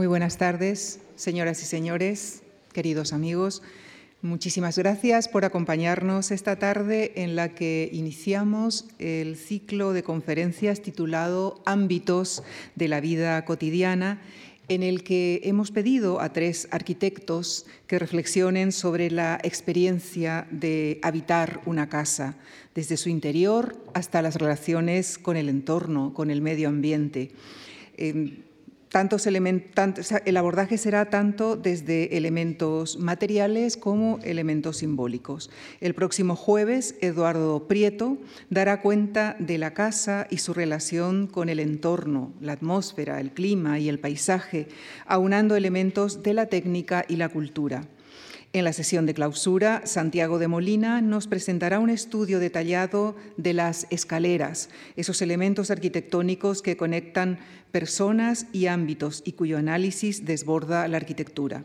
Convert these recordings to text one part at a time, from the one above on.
Muy buenas tardes, señoras y señores, queridos amigos. Muchísimas gracias por acompañarnos esta tarde en la que iniciamos el ciclo de conferencias titulado Ámbitos de la vida cotidiana en el que hemos pedido a tres arquitectos que reflexionen sobre la experiencia de habitar una casa, desde su interior hasta las relaciones con el entorno, con el medio ambiente. El abordaje será tanto desde elementos materiales como elementos simbólicos. El próximo jueves, Eduardo Prieto dará cuenta de la casa y su relación con el entorno, la atmósfera, el clima y el paisaje, aunando elementos de la técnica y la cultura. En la sesión de clausura, Santiago de Molina nos presentará un estudio detallado de las escaleras, esos elementos arquitectónicos que conectan personas y ámbitos y cuyo análisis desborda la arquitectura.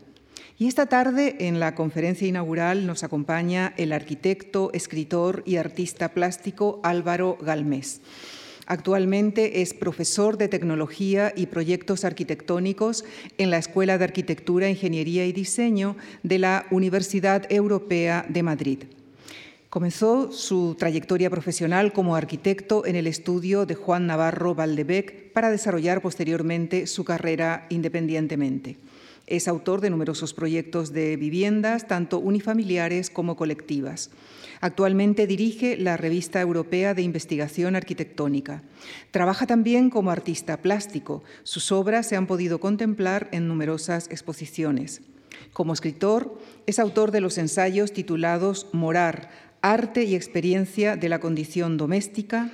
Y esta tarde, en la conferencia inaugural, nos acompaña el arquitecto, escritor y artista plástico Álvaro Galmés. Actualmente es profesor de tecnología y proyectos arquitectónicos en la Escuela de Arquitectura, Ingeniería y Diseño de la Universidad Europea de Madrid. Comenzó su trayectoria profesional como arquitecto en el estudio de Juan Navarro Valdebec para desarrollar posteriormente su carrera independientemente. Es autor de numerosos proyectos de viviendas, tanto unifamiliares como colectivas. Actualmente dirige la Revista Europea de Investigación Arquitectónica. Trabaja también como artista plástico. Sus obras se han podido contemplar en numerosas exposiciones. Como escritor, es autor de los ensayos titulados Morar, Arte y Experiencia de la Condición Doméstica,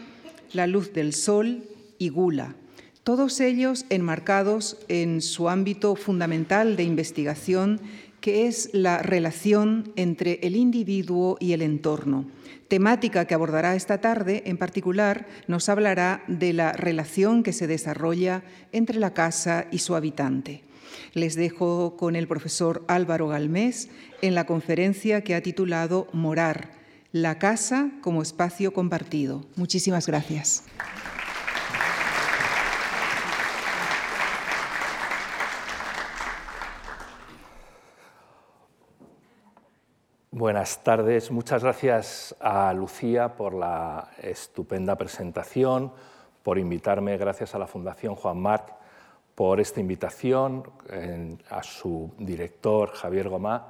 La Luz del Sol y Gula, todos ellos enmarcados en su ámbito fundamental de investigación que es la relación entre el individuo y el entorno. Temática que abordará esta tarde, en particular, nos hablará de la relación que se desarrolla entre la casa y su habitante. Les dejo con el profesor Álvaro Galmés en la conferencia que ha titulado Morar, la casa como espacio compartido. Muchísimas gracias. Buenas tardes. Muchas gracias a Lucía por la estupenda presentación, por invitarme, gracias a la Fundación Juan Marc por esta invitación, a su director Javier Gomá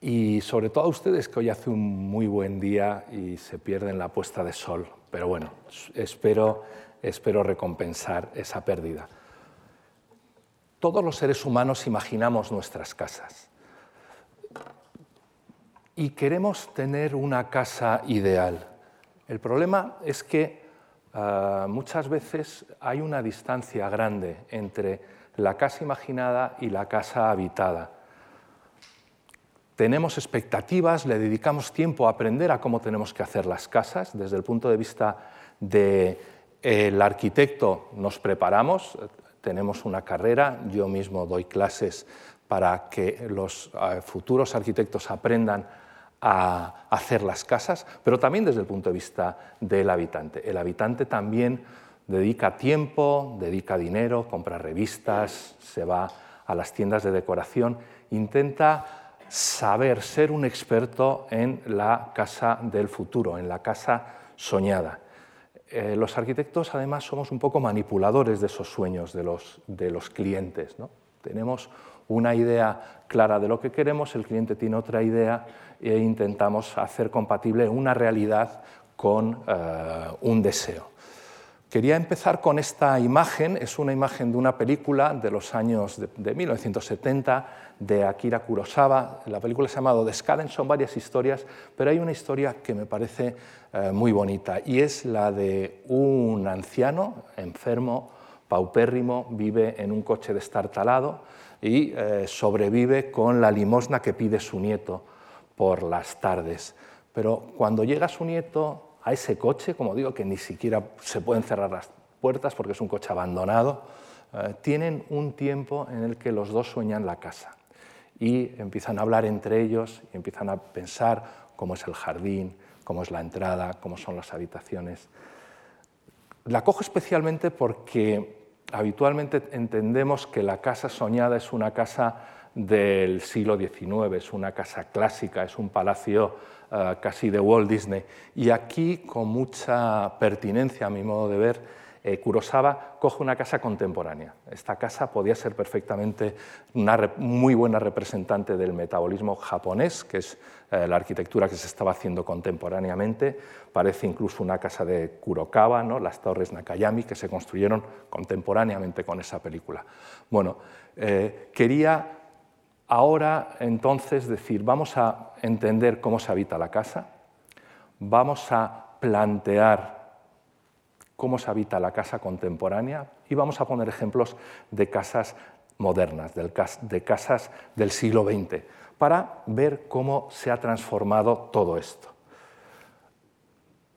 y sobre todo a ustedes que hoy hace un muy buen día y se pierden la puesta de sol. Pero bueno, espero, espero recompensar esa pérdida. Todos los seres humanos imaginamos nuestras casas y queremos tener una casa ideal. El problema es que ah, muchas veces hay una distancia grande entre la casa imaginada y la casa habitada. Tenemos expectativas, le dedicamos tiempo a aprender a cómo tenemos que hacer las casas. Desde el punto de vista del arquitecto nos preparamos, tenemos una carrera, yo mismo doy clases para que los ah, futuros arquitectos aprendan a hacer las casas, pero también desde el punto de vista del habitante. El habitante también dedica tiempo, dedica dinero, compra revistas, se va a las tiendas de decoración, intenta saber ser un experto en la casa del futuro, en la casa soñada. Eh, los arquitectos además somos un poco manipuladores de esos sueños de los, de los clientes. ¿no? Tenemos una idea clara de lo que queremos, el cliente tiene otra idea e intentamos hacer compatible una realidad con eh, un deseo. Quería empezar con esta imagen, es una imagen de una película de los años de, 1970 de Akira Kurosawa. La película se ha llamado Descaden, son varias historias, pero hay una historia que me parece eh, muy bonita y es la de un anciano enfermo, paupérrimo, vive en un coche destartalado y eh, sobrevive con la limosna que pide su nieto por las tardes. Pero cuando llega su nieto a ese coche, como digo, que ni siquiera se pueden cerrar las puertas porque es un coche abandonado, eh, tienen un tiempo en el que los dos sueñan la casa y empiezan a hablar entre ellos y empiezan a pensar cómo es el jardín, cómo es la entrada, cómo son las habitaciones. La cojo especialmente porque habitualmente entendemos que la casa soñada es una casa del siglo XIX, es una casa clásica, es un palacio eh, casi de Walt Disney. Y aquí, con mucha pertinencia a mi modo de ver, eh, Kurosawa coge una casa contemporánea. Esta casa podía ser perfectamente una muy buena representante del metabolismo japonés, que es eh, la arquitectura que se estaba haciendo contemporáneamente. Parece incluso una casa de Kurokawa, ¿no? las torres Nakayami, que se construyeron contemporáneamente con esa película. Bueno, quería Ahora, entonces, decir, vamos a entender cómo se habita la casa, vamos a plantear cómo se habita la casa contemporánea y vamos a poner ejemplos de casas modernas, de casas del siglo XX, para ver cómo se ha transformado todo esto.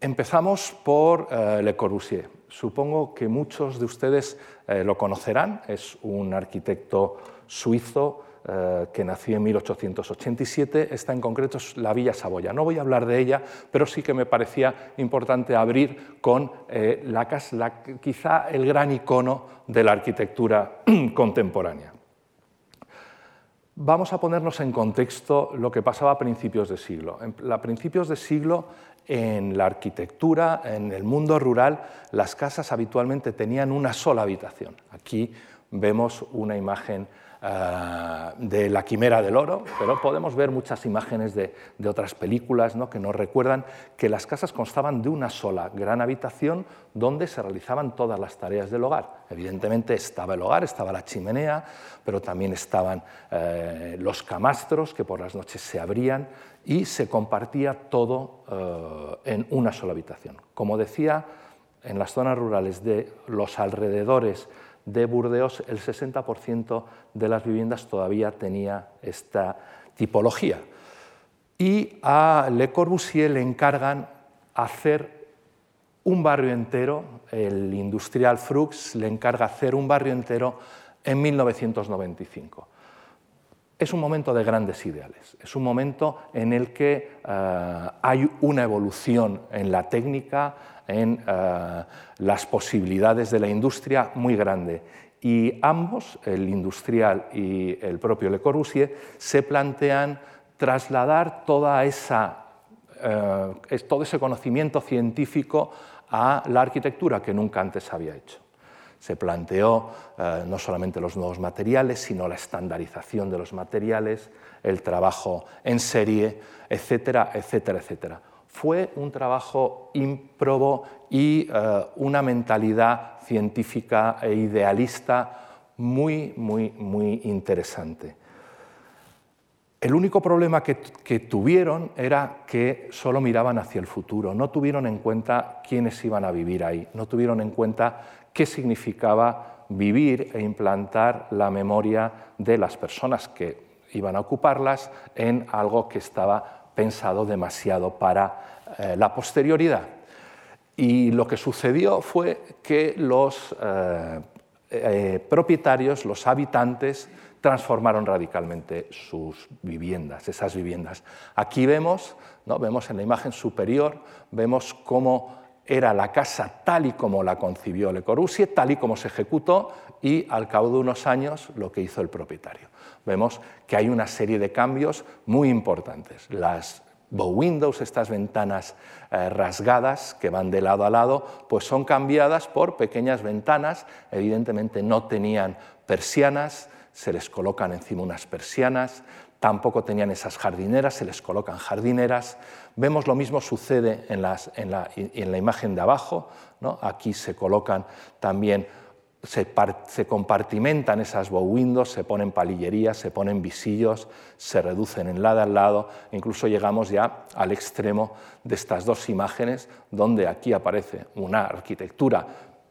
Empezamos por eh, Le Corbusier. Supongo que muchos de ustedes eh, lo conocerán, es un arquitecto suizo eh, que nació en 1887, está en concreto la Villa Saboya. No voy a hablar de ella, pero sí que me parecía importante abrir con eh, la, quizá el gran icono de la arquitectura contemporánea. Vamos a ponernos en contexto lo que pasaba a principios de siglo. A principios de siglo, en la arquitectura, en el mundo rural, las casas habitualmente tenían una sola habitación. Aquí vemos una imagen de La Quimera del Oro, pero podemos ver muchas imágenes de, otras películas ¿no? que nos recuerdan que las casas constaban de una sola gran habitación donde se realizaban todas las tareas del hogar. Evidentemente estaba el hogar, estaba la chimenea, pero también estaban eh, los camastros que por las noches se abrían y se compartía todo eh, en una sola habitación. Como decía, en las zonas rurales de los alrededores de Burdeos el 60% de las viviendas todavía tenía esta tipología. Y a Le Corbusier le encargan hacer un barrio entero, el industrial Frux le encarga hacer un barrio entero en 1995. Es un momento de grandes ideales, es un momento en el que eh, hay una evolución en la técnica, en eh, las posibilidades de la industria muy grande. Y ambos, el industrial y el propio Le Corbusier, se plantean trasladar toda esa, eh, todo ese conocimiento científico a la arquitectura que nunca antes había hecho. Se planteó eh, no solamente los nuevos materiales, sino la estandarización de los materiales, el trabajo en serie, etcétera, etcétera, etcétera fue un trabajo ímprobo y eh, una mentalidad científica e idealista muy, muy, muy interesante. El único problema que, tuvieron era que solo miraban hacia el futuro, no tuvieron en cuenta quiénes iban a vivir ahí, no tuvieron en cuenta qué significaba vivir e implantar la memoria de las personas que iban a ocuparlas en algo que estaba pensado demasiado para eh, la posterioridad. Y lo que sucedió fue que los eh, eh, propietarios, los habitantes, transformaron radicalmente sus viviendas, esas viviendas. Aquí vemos, ¿no? vemos en la imagen superior, vemos cómo era la casa tal y como la concibió Le Corbusier, tal y como se ejecutó y al cabo de unos años lo que hizo el propietario. Vemos que hay una serie de cambios muy importantes. Las bow windows, estas ventanas eh, rasgadas que van de lado a lado, pues son cambiadas por pequeñas ventanas, evidentemente no tenían persianas, se les colocan encima unas persianas, tampoco tenían esas jardineras, se les colocan jardineras. Vemos lo mismo sucede en, en, la, en la, imagen de abajo, ¿no? aquí se colocan también se, compartimentan esas bow windows, se ponen palillerías, se ponen visillos, se reducen en lado al lado, incluso llegamos ya al extremo de estas dos imágenes, donde aquí aparece una arquitectura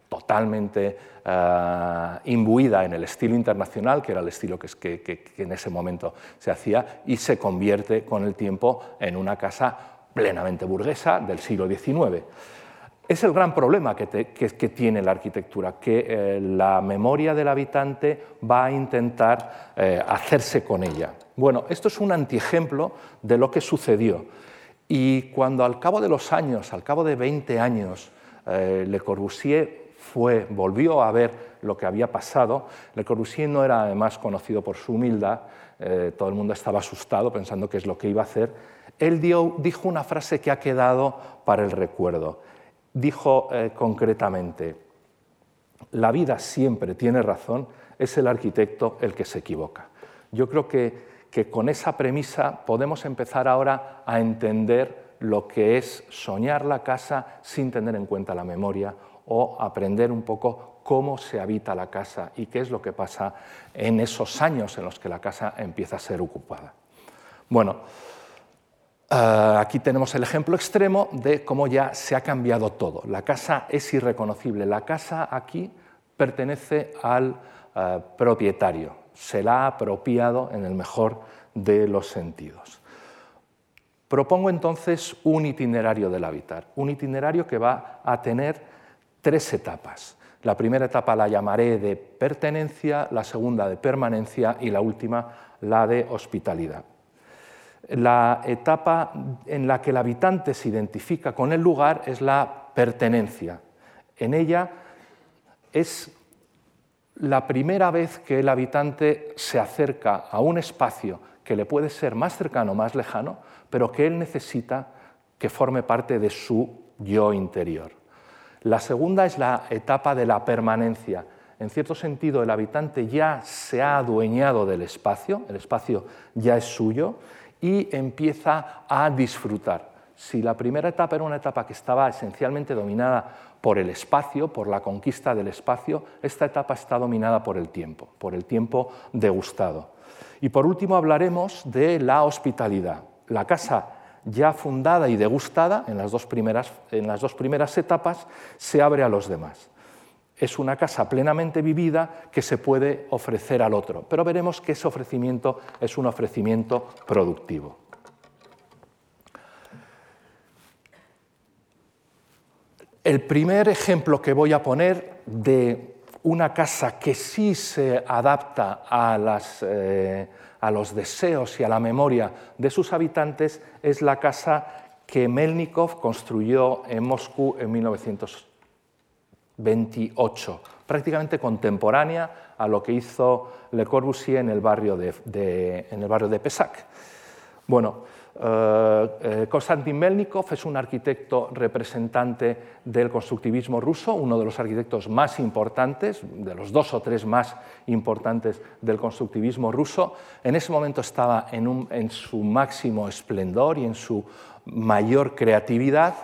totalmente eh, imbuida en el estilo internacional, que era el estilo que en ese momento se hacía, y se convierte con el tiempo en una casa plenamente burguesa del siglo XIX. Es el gran problema que, tiene la arquitectura, que eh, la memoria del habitante va a intentar eh, hacerse con ella. Bueno, esto es un antiejemplo de lo que sucedió. Y cuando al cabo de los años, al cabo de 20 años, eh, Le Corbusier fue, volvió a ver lo que había pasado. Le Corbusier no era además conocido por su humildad, todo el mundo estaba asustado pensando qué es lo que iba a hacer. Él dijo una frase que ha quedado para el recuerdo. Dijo eh, concretamente, la vida siempre tiene razón, es el arquitecto el que se equivoca. Yo creo que, con esa premisa podemos empezar ahora a entender lo que es soñar la casa sin tener en cuenta la memoria o aprender un poco cómo se habita la casa y qué es lo que pasa en esos años en los que la casa empieza a ser ocupada. Bueno, eh, aquí tenemos el ejemplo extremo de cómo ya se ha cambiado todo. La casa es irreconocible. La casa aquí pertenece al eh, propietario, se la ha apropiado en el mejor de los sentidos. Propongo entonces un itinerario del hábitat, un itinerario que va a tener tres etapas. La primera etapa la llamaré de pertenencia, la segunda de permanencia y la última la de hospitalidad. La etapa en la que el habitante se identifica con el lugar es la pertenencia. En ella es la primera vez que el habitante se acerca a un espacio que le puede ser más cercano o más lejano, pero que él necesita que forme parte de su yo interior. La segunda es la etapa de la permanencia. En cierto sentido, el habitante ya se ha adueñado del espacio, el espacio ya es suyo, y empieza a disfrutar. Si la primera etapa era una etapa que estaba esencialmente dominada por el espacio, por la conquista del espacio, esta etapa está dominada por el tiempo, por el tiempo degustado. Y por último hablaremos de la hospitalidad. La casa ya fundada y degustada en las dos primeras, en las dos primeras etapas se abre a los demás. Es una casa plenamente vivida que se puede ofrecer al otro, pero veremos que ese ofrecimiento es un ofrecimiento productivo. El primer ejemplo que voy a poner de una casa que sí se adapta eh, a, los deseos y a la memoria de sus habitantes es la casa que Melnikov construyó en Moscú en 1928, prácticamente contemporánea a lo que hizo Le Corbusier en el barrio de, en el barrio de Pesac. Bueno, eh, eh, Konstantin Melnikov es un arquitecto representante del constructivismo ruso, uno de los arquitectos más importantes, de los dos o tres más importantes del constructivismo ruso. En ese momento estaba en, su máximo esplendor y en su mayor creatividad.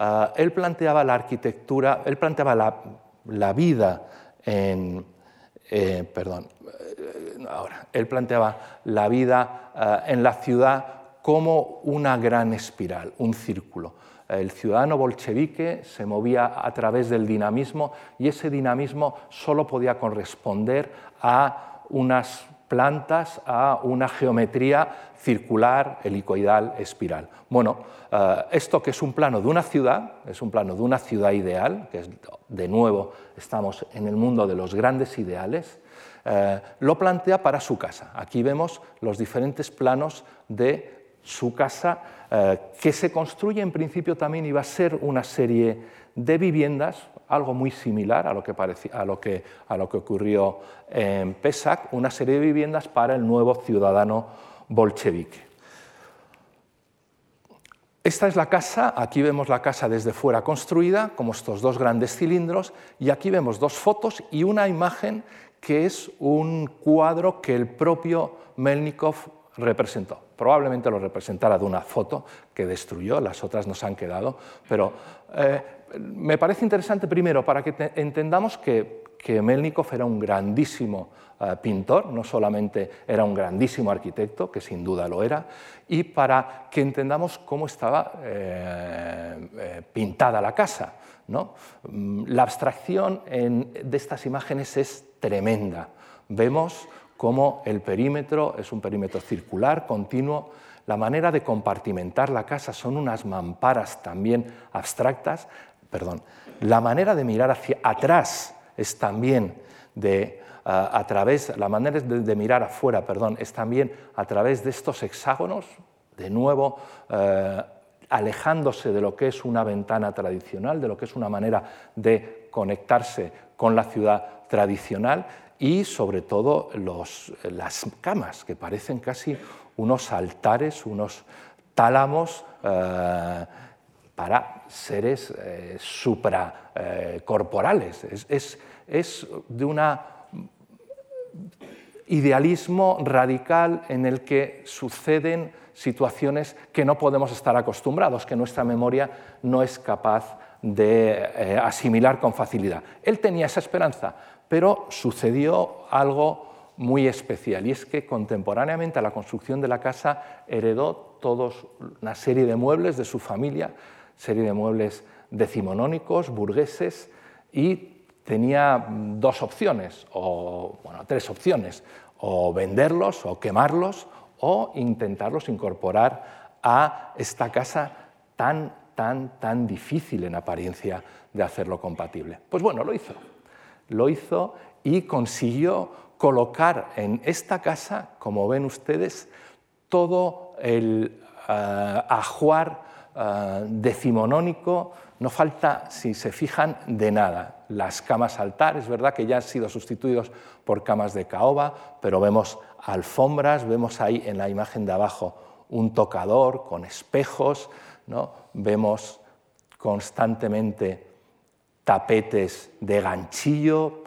Eh, él planteaba la arquitectura, él planteaba la, vida en, perdón, ahora, él planteaba la vida en la ciudad como una gran espiral, un círculo. El ciudadano bolchevique se movía a través del dinamismo y ese dinamismo solo podía corresponder a unas plantas, a una geometría circular, helicoidal, espiral. Bueno, eh, esto que es un plano de una ciudad, es un plano de una ciudad ideal, que es, de nuevo estamos en el mundo de los grandes ideales, eh, lo plantea para su casa. Aquí vemos los diferentes planos de su casa, eh, que se construye en principio también iba a ser una serie de viviendas, algo muy similar a lo que, a lo que, a lo que ocurrió en Pesac, una serie de viviendas para el nuevo ciudadano bolchevique. Esta es la casa, aquí vemos la casa desde fuera construida, como estos dos grandes cilindros, y aquí vemos dos fotos y una imagen que es un cuadro que el propio Melnikov representó. Probablemente lo representara de una foto que destruyó, las otras nos han quedado, pero eh, me parece interesante primero para que entendamos que, que, Melnikov era un grandísimo eh, pintor, no solamente era un grandísimo arquitecto, que sin duda lo era, y para que entendamos cómo estaba eh, pintada la casa. ¿no? Mm, la abstracción de estas imágenes es tremenda. Vemos cómo el perímetro es un perímetro circular, continuo. La manera de compartimentar la casa son unas mamparas también abstractas. Perdón. La manera de mirar hacia atrás es también de, a través, la manera de, mirar afuera, perdón, es también a través de estos hexágonos, de nuevo eh, alejándose de lo que es una ventana tradicional, de lo que es una manera de conectarse con la ciudad tradicional y sobre todo las camas, que parecen casi unos altares, unos tálamos eh, para seres eh, supracorporales. es, es de un idealismo radical en el que suceden situaciones que no podemos estar acostumbrados, que nuestra memoria no es capaz de eh, asimilar con facilidad. Él tenía esa esperanza, pero sucedió algo muy especial y es que contemporáneamente a la construcción de la casa heredó todos una serie de muebles de su familia, serie de muebles decimonónicos, burgueses y tenía dos opciones, o bueno, tres opciones, o venderlos o quemarlos o intentarlos incorporar a esta casa tan, tan, tan difícil en apariencia de hacerlo compatible. Pues bueno, lo hizo. Lo hizo y consiguió colocar en esta casa, como ven ustedes, todo el uh, ajuar uh, decimonónico, no falta, si se fijan, de nada. Las camas altar, es verdad que ya han sido sustituidos por camas de caoba, pero vemos alfombras, vemos ahí en la imagen de abajo un tocador con espejos, ¿no? vemos constantemente tapetes de ganchillo,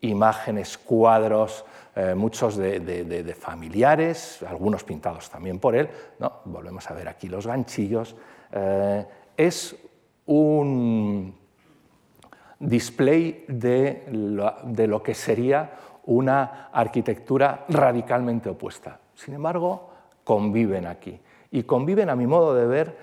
imágenes, cuadros, eh, muchos de, familiares, algunos pintados también por él. ¿no? Volvemos a ver aquí los ganchillos. Eh, es un display de lo que sería una arquitectura radicalmente opuesta. Sin embargo, conviven aquí y conviven, a mi modo de ver,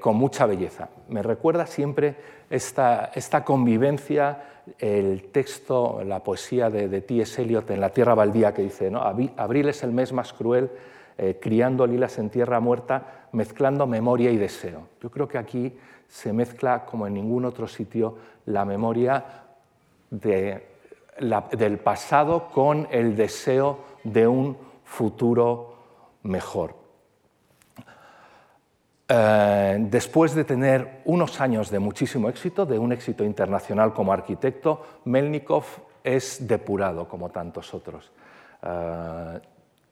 con mucha belleza. Me recuerda siempre esta, convivencia, el texto, la poesía de, T.S. Eliot en La Tierra Baldía, que dice, abril es el mes más cruel, eh, criando lilas en tierra muerta, mezclando memoria y deseo. Yo creo que aquí se mezcla, como en ningún otro sitio, la memoria del pasado con el deseo de un futuro mejor. Eh, después de tener unos años de muchísimo éxito, de un éxito internacional como arquitecto, Melnikov es depurado como tantos otros. Eh,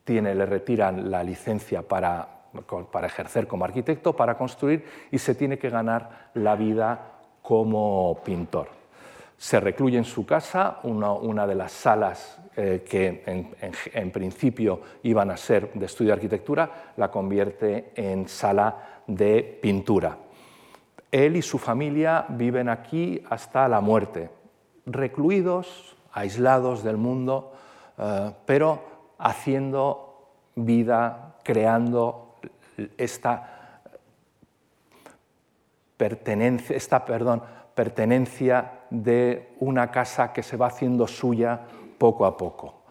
le retiran la licencia para, para ejercer como arquitecto, para construir, y se tiene que ganar la vida como pintor. Se recluye en su casa, una, de las salas eh, que en, principio iban a ser de estudio de arquitectura, la convierte en sala de pintura. Él y su familia viven aquí hasta la muerte, recluidos, aislados del mundo, eh, pero haciendo vida, creando esta pertenencia, esta, perdón, pertenencia de una casa que se va haciendo suya poco a poco.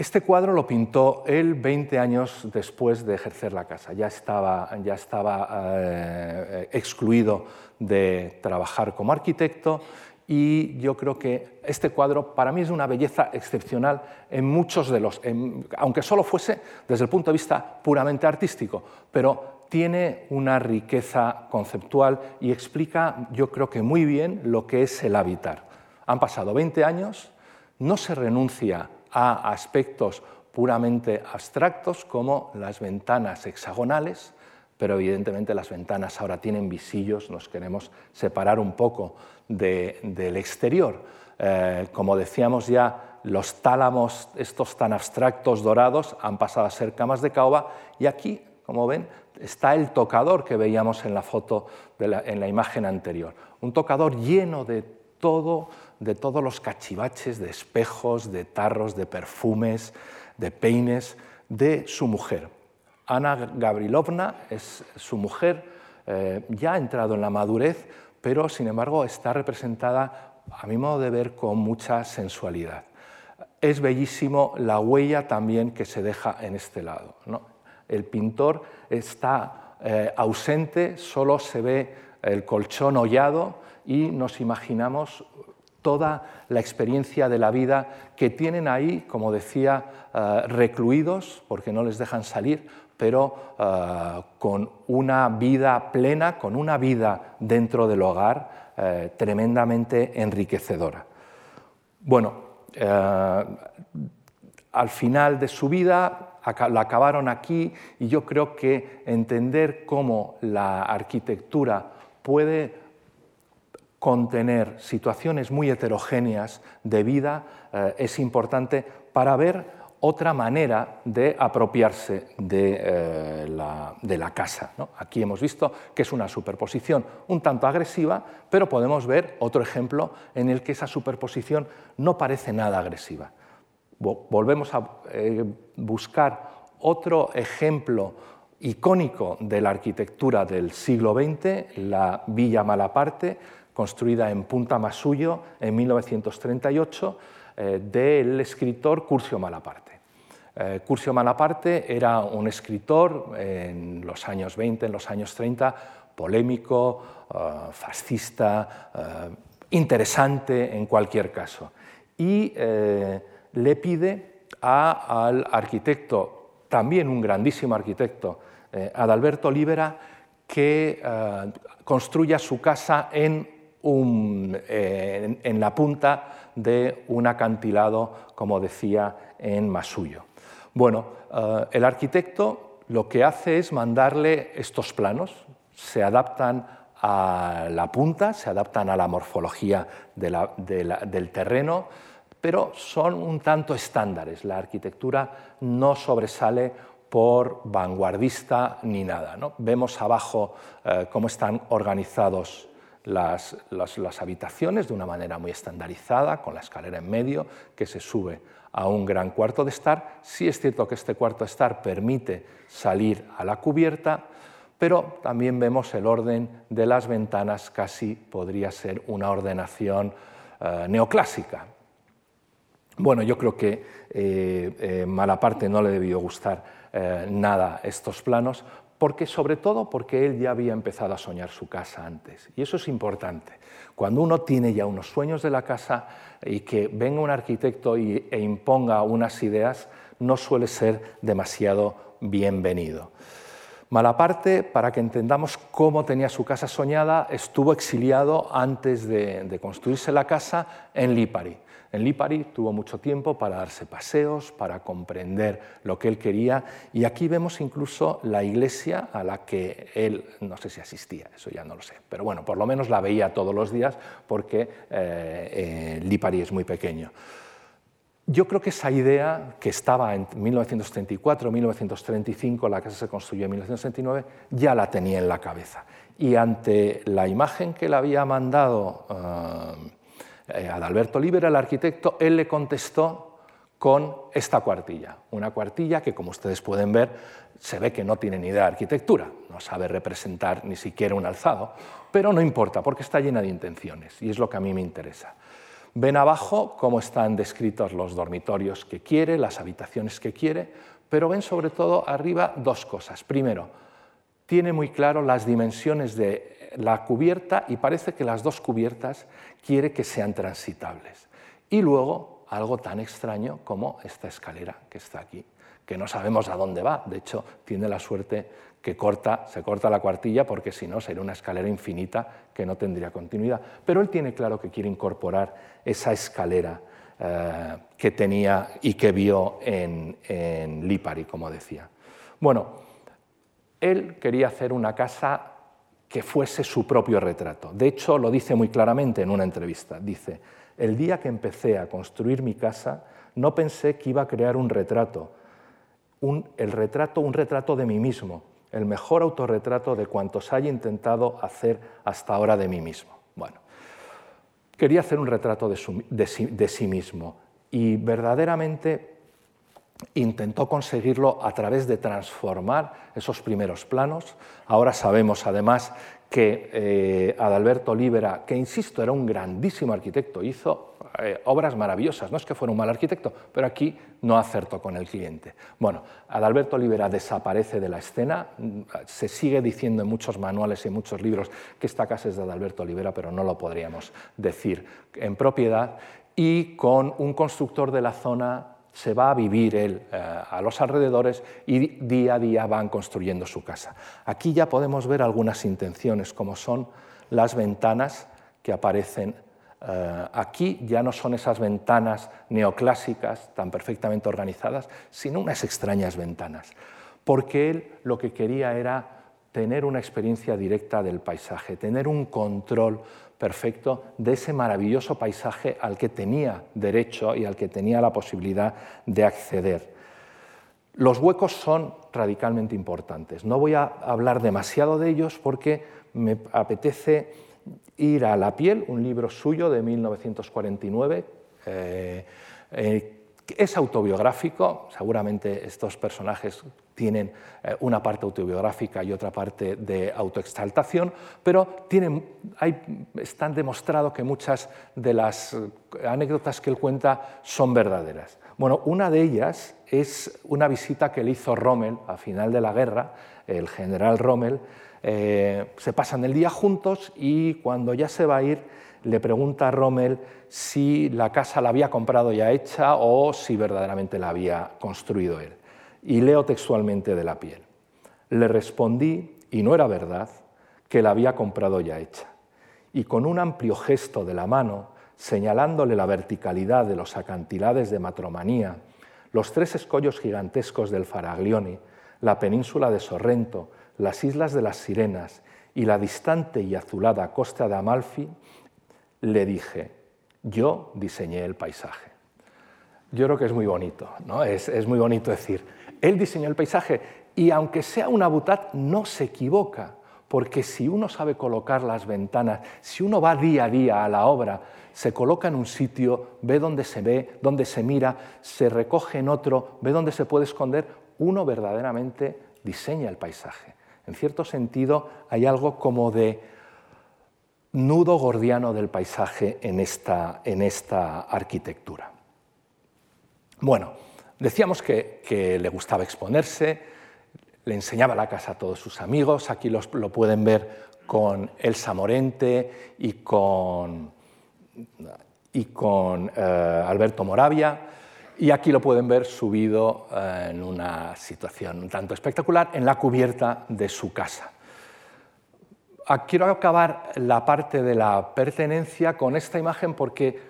Este cuadro lo pintó él 20 años después de ejercer la casa. Ya estaba, ya estaba eh, excluido de trabajar como arquitecto y yo creo que este cuadro para mí es una belleza excepcional en muchos de los, aunque solo fuese desde el punto de vista puramente artístico, pero tiene una riqueza conceptual y explica, yo creo que muy bien, lo que es el habitar. Han pasado 20 años, no se renuncia a aspectos puramente abstractos como las ventanas hexagonales, pero evidentemente las ventanas ahora tienen visillos, nos queremos separar un poco del exterior. Eh, como decíamos ya, los tálamos, estos tan abstractos dorados, han pasado a ser camas de caoba y aquí, como ven, está el tocador que veíamos en la foto, en la imagen anterior. Un tocador lleno de todo de todos los cachivaches de espejos, de tarros, de perfumes, de peines de su mujer. Ana Gavrilovna es su mujer, eh, ya ha entrado en la madurez, pero sin embargo está representada, a mi modo de ver, con mucha sensualidad. Es bellísimo la huella también que se deja en este lado. El pintor está eh, ausente, solo se ve el colchón hollado y nos imaginamos toda la experiencia de la vida que tienen ahí, como decía, eh, recluidos, porque no les dejan salir, pero eh, con una vida plena, con una vida dentro del hogar, eh, tremendamente enriquecedora. Bueno, al final de su vida la acabaron aquí y yo creo que entender cómo la arquitectura puede contener situaciones muy heterogéneas de vida eh, es importante para ver otra manera de apropiarse de, eh, la, casa. Aquí hemos visto que es una superposición un tanto agresiva, pero podemos ver otro ejemplo en el que esa superposición no parece nada agresiva. Volvemos a eh, buscar otro ejemplo icónico de la arquitectura del siglo XX, la Villa Malaparte, construida en Punta Masuyo en 1938, eh, del escritor Curcio Malaparte. Eh, Curcio Malaparte era un escritor en los años 20, en los años 30, polémico, fascista, interesante en cualquier caso. Y le pide al arquitecto, también un grandísimo arquitecto, eh, Adalberto Libera, que eh, construya su casa en, en, la punta de un acantilado, como decía, en Masuyo. Bueno, eh, el arquitecto lo que hace es mandarle estos planos, se adaptan a la punta, se adaptan a la morfología del terreno, pero son un tanto estándares. La arquitectura no sobresale por vanguardista ni nada. ¿no? Vemos abajo eh, cómo están organizados las, habitaciones de una manera muy estandarizada, con la escalera en medio que se sube a un gran cuarto de estar. Sí es cierto que este cuarto de estar permite salir a la cubierta, pero también vemos el orden de las ventanas, casi podría ser una ordenación eh, neoclásica. Bueno, yo creo que eh, eh, Malaparte no le debió gustar eh, nada estos planos, porque sobre todo porque él ya había empezado a soñar su casa antes. Y eso es importante. Cuando uno tiene ya unos sueños de la casa y que venga un arquitecto e imponga unas ideas, no suele ser demasiado bienvenido. Malaparte, para que entendamos cómo tenía su casa soñada, estuvo exiliado antes de, de construirse la casa en Lipari. En Lipari tuvo mucho tiempo para darse paseos, para comprender lo que él quería y aquí vemos incluso la iglesia a la que él, no sé si asistía, eso ya no lo sé, pero bueno, por lo menos la veía todos los días porque eh, eh, Lipari es muy pequeño. Yo creo que esa idea que estaba en 1934, 1935, la casa se construyó en 1939, ya la tenía en la cabeza. Y ante la imagen que le había mandado... Eh, Adalberto Libera, el arquitecto, él le contestó con esta cuartilla, una cuartilla que, como ustedes pueden ver, se ve que no tiene ni idea de arquitectura, no sabe representar ni siquiera un alzado, pero no importa, porque está llena de intenciones, y es lo que a mí me interesa. Ven abajo cómo están descritos los dormitorios que quiere, las habitaciones que quiere, pero ven sobre todo arriba dos cosas. Primero, tiene muy claro las dimensiones de la cubierta y parece que las dos cubiertas quiere que sean transitables. Y luego algo tan extraño como esta escalera que está aquí, que no sabemos a dónde va. De hecho, tiene la suerte que corta, se corta la cuartilla porque si no sería una escalera infinita que no tendría continuidad. Pero él tiene claro que quiere incorporar esa escalera eh, que tenía y que vio en, en Lipari, como decía. Bueno, él quería hacer una casa que fuese su propio retrato. De hecho, lo dice muy claramente en una entrevista. Dice, el día que empecé a construir mi casa, no pensé que iba a crear un retrato, un, el retrato, un retrato de mí mismo, el mejor autorretrato de cuantos haya intentado hacer hasta ahora de mí mismo. Bueno, quería hacer un retrato de, de sí mismo y verdaderamente intentó conseguirlo a través de transformar esos primeros planos. Ahora sabemos además que eh, Adalberto Libera, que insisto, era un grandísimo arquitecto, hizo eh, obras maravillosas, no es que fuera un mal arquitecto, pero aquí no acertó con el cliente. Bueno, Adalberto Libera desaparece de la escena, se sigue diciendo en muchos manuales y en muchos libros que esta casa es de Adalberto Libera, pero no lo podríamos decir en propiedad, y con un constructor de la zona se va a vivir él eh, a los alrededores y día a día van construyendo su casa. Aquí ya podemos ver algunas intenciones, como son las ventanas que aparecen eh, aquí ya no son esas ventanas neoclásicas tan perfectamente organizadas, sino unas extrañas ventanas, porque él lo que quería era tener una experiencia directa del paisaje, tener un control perfecto de ese maravilloso paisaje al que tenía derecho y al que tenía la posibilidad de acceder. Los huecos son radicalmente importantes. No voy a hablar demasiado de ellos porque me apetece ir a la piel, un libro suyo de 1949. Eh, eh, es autobiográfico, seguramente estos personajes tienen eh, una parte autobiográfica y otra parte de autoexaltación, pero están demostrado que muchas de las anécdotas que él cuenta son verdaderas. Bueno, una de ellas es una visita que le hizo Rommel a final de la guerra, el general Rommel, eh, se pasan el día juntos y cuando ya se va a ir le pregunta a Rommel si la casa la había comprado ya hecha o si verdaderamente la había construido él. Y leo textualmente de la piel. Le respondí, y no era verdad, que la había comprado ya hecha. Y con un amplio gesto de la mano, señalándole la verticalidad de los acantilados de Matromanía, los tres escollos gigantescos del Faraglioni, la península de Sorrento, las islas de las Sirenas y la distante y azulada costa de Amalfi, le dije, yo diseñé el paisaje. Yo creo que es muy bonito, ¿no? es, es muy bonito decir, él diseñó el paisaje y aunque sea una butad, no se equivoca, porque si uno sabe colocar las ventanas, si uno va día a día a la obra, se coloca en un sitio, ve dónde se ve, dónde se mira, se recoge en otro, ve dónde se puede esconder, uno verdaderamente diseña el paisaje. En cierto sentido, hay algo como de nudo gordiano del paisaje en esta, en esta arquitectura. Bueno, decíamos que, le gustaba exponerse, le enseñaba la casa a todos sus amigos, aquí lo pueden ver con Elsa Morente y con, eh, Alberto Moravia. Y aquí lo pueden ver subido eh, en una situación un tanto espectacular en la cubierta de su casa. Ah, quiero acabar la parte de la pertenencia con esta imagen porque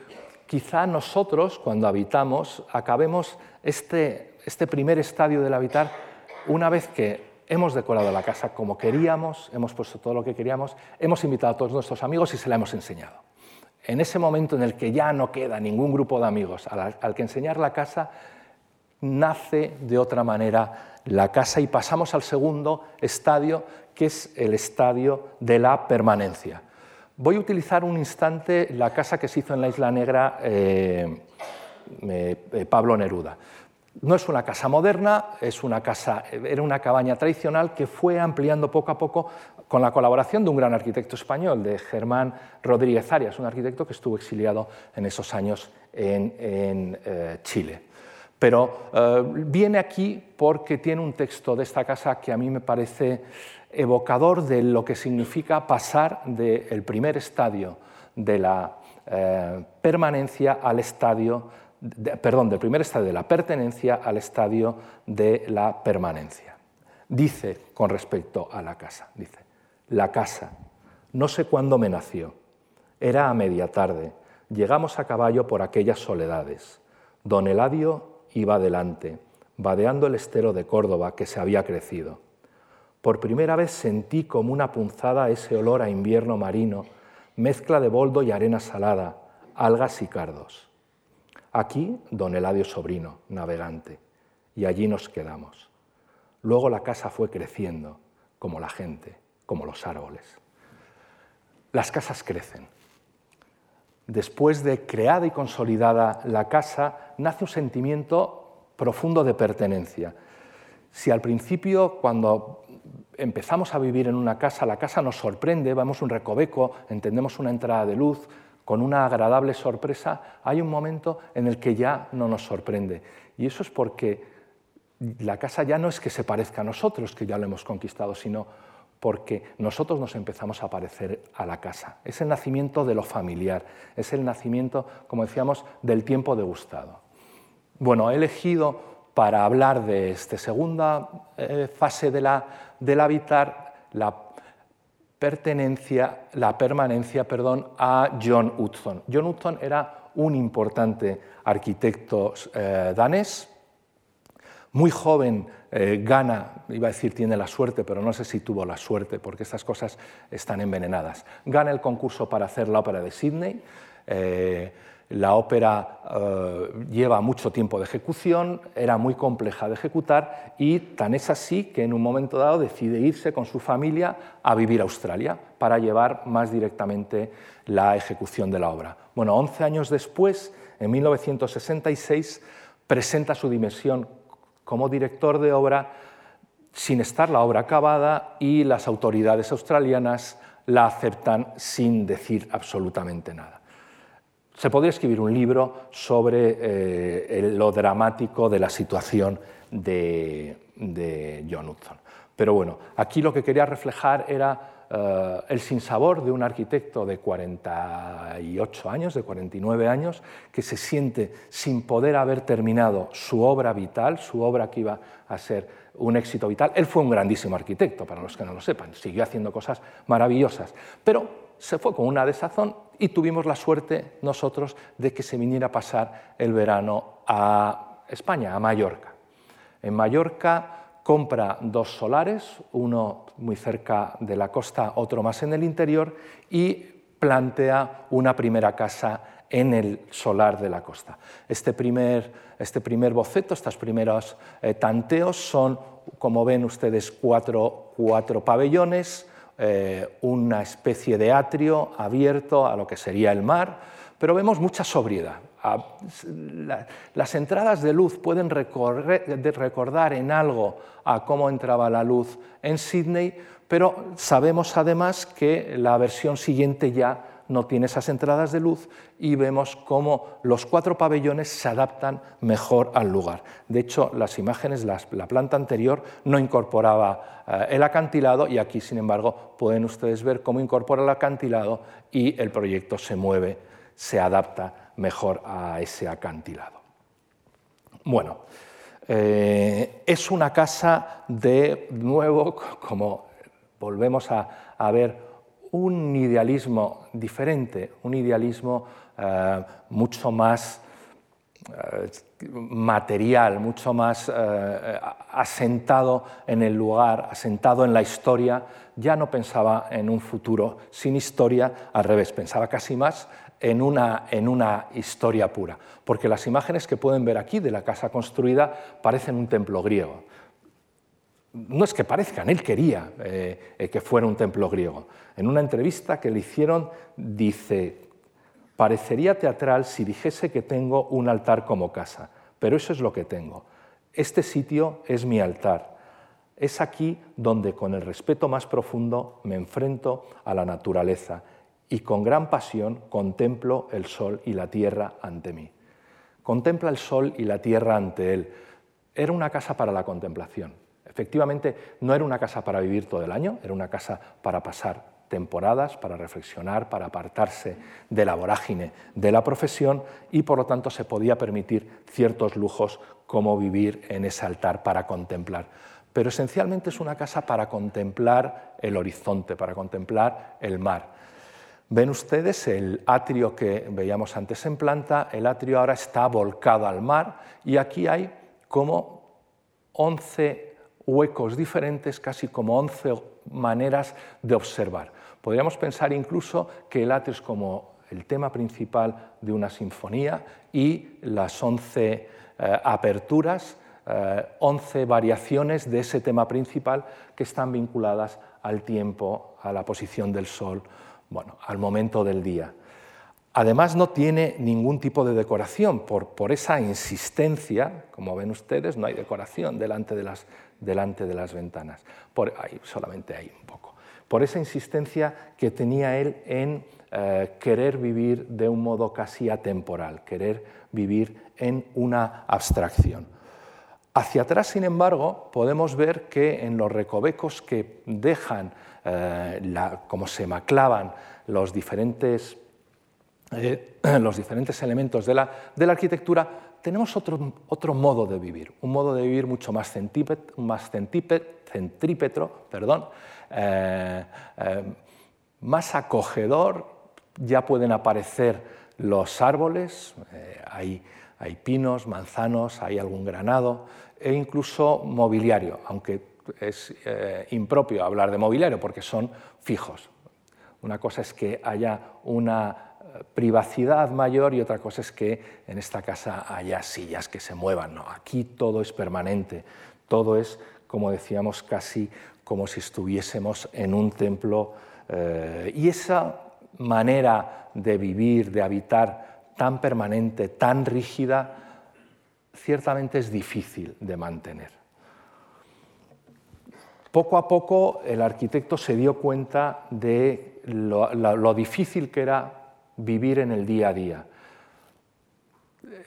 quizá nosotros, cuando habitamos, acabemos este, este primer estadio del habitar una vez que hemos decorado la casa como queríamos, hemos puesto todo lo que queríamos, hemos invitado a todos nuestros amigos y se la hemos enseñado en ese momento en el que ya no queda ningún grupo de amigos al, que enseñar la casa, nace de otra manera la casa y pasamos al segundo estadio, que es el estadio de la permanencia. Voy a utilizar un instante la casa que se hizo en la Isla Negra eh, eh, Pablo Neruda. No es una casa moderna, es una casa, era una cabaña tradicional que fue ampliando poco a poco con la colaboración de un gran arquitecto español, de Germán Rodríguez Arias, un arquitecto que estuvo exiliado en esos años en, eh, Chile. Pero eh, viene aquí porque tiene un texto de esta casa que a mí me parece evocador de lo que significa pasar del primer estadio de la eh, permanencia al estadio perdón, del primer estadio de la pertenencia al estadio de la permanencia. Dice con respecto a la casa, dice, la casa, no sé cuándo me nació, era a media tarde, llegamos a caballo por aquellas soledades. Don Eladio iba adelante, vadeando el estero de Córdoba que se había crecido. Por primera vez sentí como una punzada ese olor a invierno marino, mezcla de boldo y arena salada, algas y cardos. Aquí, don Eladio Sobrino, navegante, y allí nos quedamos. Luego la casa fue creciendo, como la gente, como los árboles. Las casas crecen. Después de creada y consolidada la casa, nace un sentimiento profundo de pertenencia. Si al principio, cuando empezamos a vivir en una casa, la casa nos sorprende, vamos un recoveco, entendemos una entrada de luz, con una agradable sorpresa, hay un momento en el que ya no nos sorprende. Y eso es porque la casa ya no es que se parezca a nosotros, que ya lo hemos conquistado, sino porque nosotros nos empezamos a parecer a la casa. Es el nacimiento de lo familiar, es el nacimiento, como decíamos, del tiempo degustado. Bueno, he elegido para hablar de esta segunda eh, fase de la, del habitar la pertenencia, la permanencia perdón, a John Hudson. John Hudson era un importante arquitecto eh, danés, muy joven eh, gana, iba a decir tiene la suerte, pero no sé si tuvo la suerte, porque estas cosas están envenenadas. Gana el concurso para hacer la ópera de Sydney. Eh, la ópera eh, lleva mucho tiempo de ejecución, era muy compleja de ejecutar y tan es así que en un momento dado decide irse con su familia a vivir a Australia para llevar más directamente la ejecución de la obra. Bueno, 11 años después, en 1966, presenta su dimensión como director de obra sin estar la obra acabada y las autoridades australianas la aceptan sin decir absolutamente nada. Se podría escribir un libro sobre eh, lo dramático de la situación de, John Hudson. Pero bueno, aquí lo que quería reflejar era eh, el sinsabor de un arquitecto de 48 años, de 49 años, que se siente sin poder haber terminado su obra vital, su obra que iba a ser un éxito vital. Él fue un grandísimo arquitecto, para los que no lo sepan, siguió haciendo cosas maravillosas, pero se fue con una desazón y tuvimos la suerte nosotros de que se viniera a pasar el verano a España, a Mallorca. En Mallorca compra dos solares, uno muy cerca de la costa, otro más en el interior, y plantea una primera casa en el solar de la costa. Este primer, este primer boceto, estos primeros eh, tanteos son, como ven ustedes, cuatro, cuatro pabellones, eh, una especie de atrio abierto a lo que sería el mar, pero vemos mucha sobriedad. Las entradas de luz pueden recordar en algo a cómo entraba la luz en Sydney, pero sabemos además que la versión siguiente ya no tiene esas entradas de luz y vemos cómo los cuatro pabellones se adaptan mejor al lugar. De hecho, las imágenes, la planta anterior no incorporaba eh, el acantilado y aquí, sin embargo, pueden ustedes ver cómo incorpora el acantilado y el proyecto se mueve, se adapta mejor a ese acantilado. Bueno, eh, es una casa de nuevo, como volvemos a, a ver un idealismo diferente, un idealismo eh, mucho más eh, material, mucho más eh, asentado en el lugar, asentado en la historia, ya no pensaba en un futuro sin historia, al revés, pensaba casi más en una, en una historia pura, porque las imágenes que pueden ver aquí de la casa construida parecen un templo griego no es que parezcan, él quería eh, que fuera un templo griego. En una entrevista que le hicieron dice, parecería teatral si dijese que tengo un altar como casa, pero eso es lo que tengo. Este sitio es mi altar. Es aquí donde con el respeto más profundo me enfrento a la naturaleza y con gran pasión contemplo el sol y la tierra ante mí. Contempla el sol y la tierra ante él. Era una casa para la contemplación Efectivamente, no era una casa para vivir todo el año, era una casa para pasar temporadas, para reflexionar, para apartarse de la vorágine de la profesión y por lo tanto se podía permitir ciertos lujos como vivir en ese altar para contemplar. Pero esencialmente es una casa para contemplar el horizonte, para contemplar el mar. Ven ustedes el atrio que veíamos antes en planta, el atrio ahora está volcado al mar y aquí hay como 11 huecos diferentes, casi como 11 maneras de observar. Podríamos pensar incluso que el atrio es como el tema principal de una sinfonía y las 11 eh, aperturas, 11 eh, variaciones de ese tema principal que están vinculadas al tiempo, a la posición del sol, bueno, al momento del día. Además no tiene ningún tipo de decoración, por, por, esa insistencia, como ven ustedes, no hay decoración delante de las, delante de las ventanas. Por, ahí, solamente hay un poco. Por esa insistencia que tenía él en eh, querer vivir de un modo casi atemporal, querer vivir en una abstracción. Hacia atrás, sin embargo, podemos ver que en los recovecos que dejan, eh, como se maclaban los diferentes, eh, los diferentes elementos de la, de la arquitectura, tenemos otro, otro, modo de vivir, un modo de vivir mucho más, centípetro, más centrípetro, perdón, eh, eh, más acogedor, ya pueden aparecer los árboles, eh, hay, pinos, manzanos, hay algún granado e incluso mobiliario, aunque es impropio hablar de mobiliario porque son fijos. Una cosa es que haya una privacidad mayor y otra cosa es que en esta casa haya sillas que se muevan. No, aquí todo es permanente, todo es, como decíamos, casi como si estuviésemos en un templo. y esa manera de vivir, de habitar tan permanente, tan rígida, ciertamente es difícil de mantener. Poco a poco el arquitecto se dio cuenta de lo, difícil que era vivir en el día a día.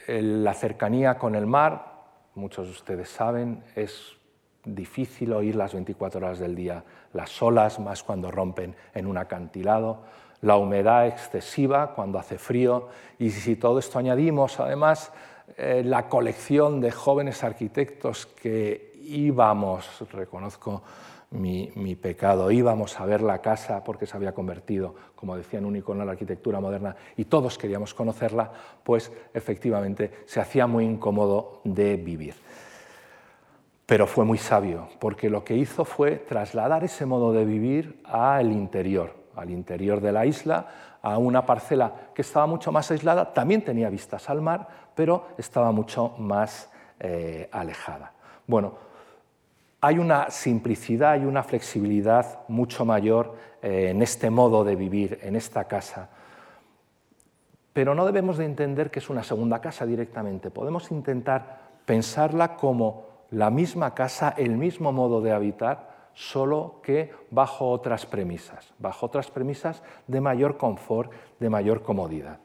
La cercanía con el mar, muchos de ustedes saben, es difícil oír las 24 horas del día, las olas más cuando rompen en un acantilado, la humedad excesiva cuando hace frío. Y si todo esto añadimos además eh, la colección de jóvenes arquitectos que íbamos, reconozco mi, pecado, íbamos a ver la casa porque se había convertido, como decía, en un icono la arquitectura moderna y todos queríamos conocerla, pues efectivamente se hacía muy incómodo de vivir. Pero fue muy sabio, porque lo que hizo fue trasladar ese modo de vivir al interior, al interior de la isla, a una parcela que estaba mucho más aislada, también tenía vistas al mar, pero estaba mucho más eh, alejada. Bueno, hay una simplicidad y una flexibilidad mucho mayor eh, en este modo de vivir, en esta casa. Pero no debemos de entender que es una segunda casa directamente. Podemos intentar pensarla como la misma casa, el mismo modo de habitar, solo que bajo otras premisas, bajo otras premisas de mayor confort, de mayor comodidad.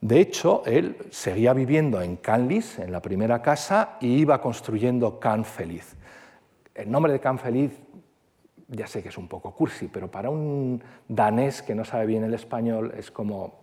De hecho, él seguía viviendo en Canlis, en la primera casa, y iba construyendo Can Feliz. El nombre de Can Feliz ya sé que es un poco cursi, pero para un danés que no sabe bien el español es como,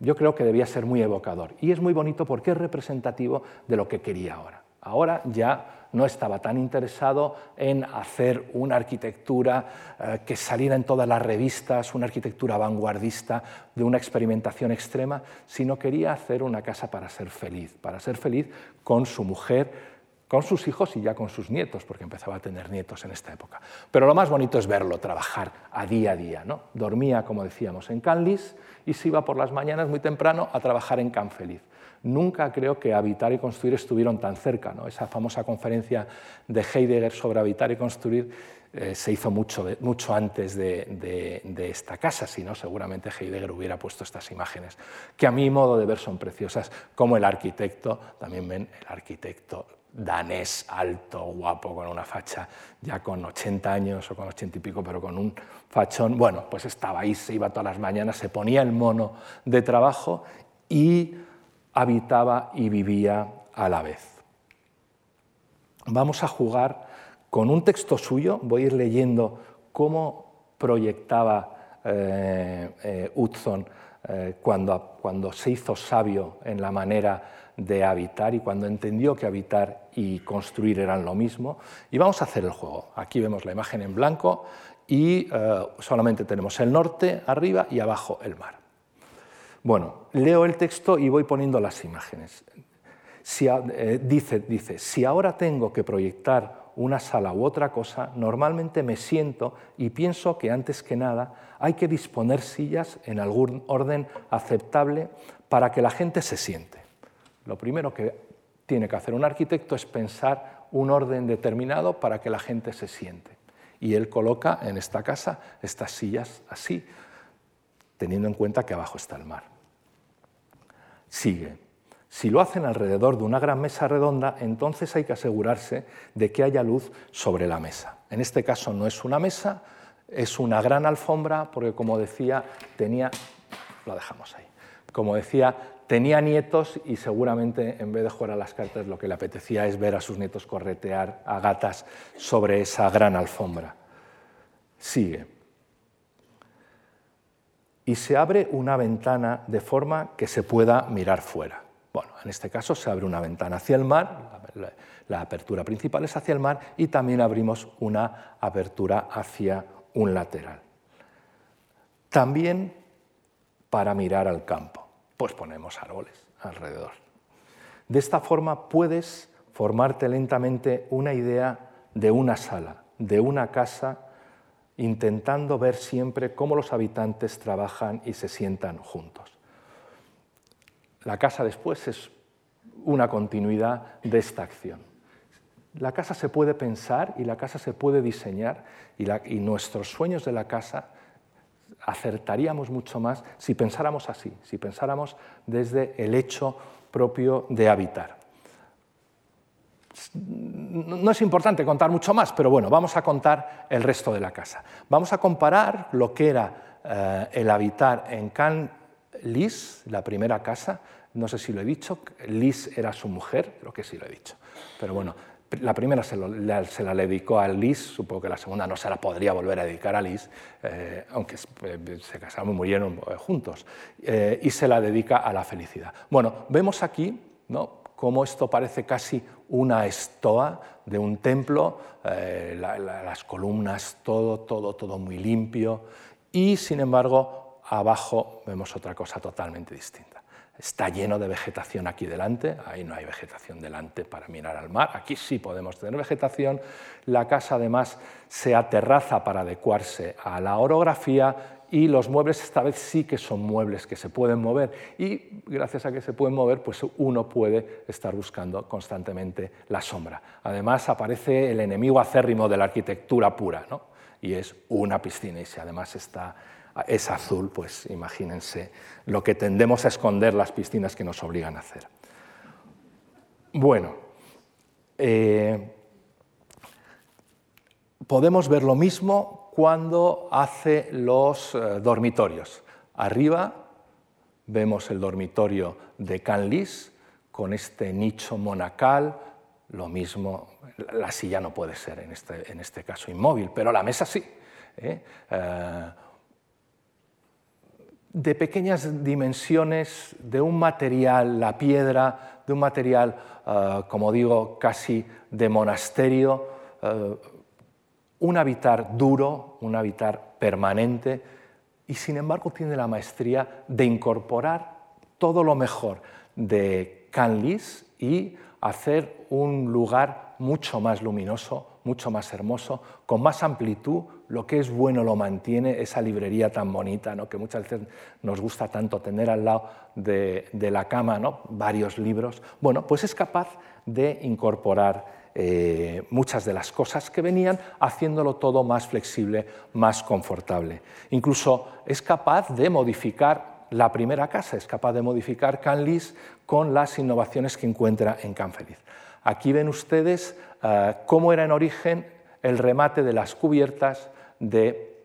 yo creo que debía ser muy evocador. Y es muy bonito porque es representativo de lo que quería ahora. Ahora ya no estaba tan interesado en hacer una arquitectura eh, que saliera en todas las revistas, una arquitectura vanguardista de una experimentación extrema, sino quería hacer una casa para ser feliz, para ser feliz con su mujer, con sus hijos y ya con sus nietos, porque empezaba a tener nietos en esta época. Pero lo más bonito es verlo trabajar a día a día. ¿no? Dormía, como decíamos, en Canlis y se iba por las mañanas muy temprano a trabajar en Can Feliz nunca creo que habitar y construir estuvieron tan cerca. Esa famosa conferencia de Heidegger sobre habitar y construir eh, se hizo mucho, mucho antes de, esta casa, si no, seguramente Heidegger hubiera puesto estas imágenes, que a mi modo de ver son preciosas, como el arquitecto, también ven el arquitecto danés, alto, guapo, con una facha ya con 80 años o con 80 y pico, pero con un fachón, bueno, pues estaba ahí, se iba todas las mañanas, se ponía el mono de trabajo y habitaba y vivía a la vez. Vamos a jugar con un texto suyo, voy a ir leyendo cómo proyectaba eh, eh eh, cuando, cuando se hizo sabio en la manera de habitar y cuando entendió que habitar y construir eran lo mismo. Y vamos a hacer el juego. Aquí vemos la imagen en blanco y solamente tenemos el norte arriba y abajo el mar. Bueno, leo el texto y voy poniendo las imágenes. Eh, dice, dice, si ahora tengo que proyectar una sala u otra cosa, normalmente me siento y pienso que antes que nada hay que disponer sillas en algún orden aceptable para que la gente se siente. Lo primero que tiene que hacer un arquitecto es pensar un orden determinado para que la gente se siente. Y él coloca en esta casa estas sillas así, teniendo en cuenta que abajo está el mar sigue. Si lo hacen alrededor de una gran mesa redonda, entonces hay que asegurarse de que haya luz sobre la mesa. En este caso no es una mesa, es una gran alfombra, porque como decía, tenía, lo dejamos ahí, como decía, tenía nietos y seguramente en vez de jugar a las cartas lo que le apetecía es ver a sus nietos corretear a gatas sobre esa gran alfombra. Sigue y se abre una ventana de forma que se pueda mirar fuera. Bueno, en este caso se abre una ventana hacia el mar, la, apertura principal es hacia el mar y también abrimos una apertura hacia un lateral. También para mirar al campo, pues ponemos árboles alrededor. De esta forma puedes formarte lentamente una idea de una sala, de una casa, intentando ver siempre cómo los habitantes trabajan y se sientan juntos. La casa después es una continuidad de esta acción. La casa se puede pensar y la casa se puede diseñar y, nuestros sueños de la casa acertaríamos mucho más si pensáramos así, si pensáramos desde el hecho propio de habitar. No es importante contar mucho más, pero bueno, vamos a contar el resto de la casa. Vamos a comparar lo que era eh, el habitar en Can Lis, la primera casa, no sé si lo he dicho, Lis era su mujer, creo que sí lo he dicho, pero bueno, la primera se, la, dedicó a Liz, supongo que la segunda no se la podría volver a dedicar a Liz, eh, aunque eh, se casaron y murieron juntos, y se la dedica a la felicidad. Bueno, vemos aquí ¿no? Cómo esto parece casi una estoa de un templo, las columnas, todo, todo, todo muy limpio, y sin embargo abajo vemos otra cosa totalmente distinta. Está lleno de vegetación aquí delante, ahí no hay vegetación delante para mirar al mar, aquí sí podemos tener vegetación. La casa además se aterraza para adecuarse a la orografía y los muebles esta vez sí que son muebles que se pueden mover y gracias a que se pueden mover pues uno puede estar buscando constantemente la sombra. Además aparece el enemigo acérrimo de la arquitectura pura ¿no? y es una piscina y si además está es azul, pues imagínense lo que tendemos a esconder las piscinas que nos obligan a hacer. Bueno, eh, podemos ver lo mismo cuando hace los eh, dormitorios. Arriba vemos el dormitorio de Canlis con este nicho monacal, lo mismo, la silla no puede ser en este, en este caso inmóvil, pero la mesa sí. ¿eh? de pequeñas dimensiones, de un material, la piedra, de un material, eh, como digo, casi de monasterio, eh, un habitar duro, un habitar permanente, y sin embargo tiene la maestría de incorporar todo lo mejor de Canlis y hacer un lugar mucho más luminoso, mucho más hermoso, con más amplitud, lo que es bueno lo mantiene, esa librería tan bonita, ¿no? que muchas veces nos gusta tanto tener al lado de, la cama ¿no? varios libros, bueno, pues es capaz de incorporar eh, muchas de las cosas que venían, haciéndolo todo más flexible, más confortable. Incluso es capaz de modificar la primera casa, es capaz de modificar Canlis con las innovaciones que encuentra en Canfeliz. Aquí ven ustedes eh, cómo era en origen el remate de las cubiertas de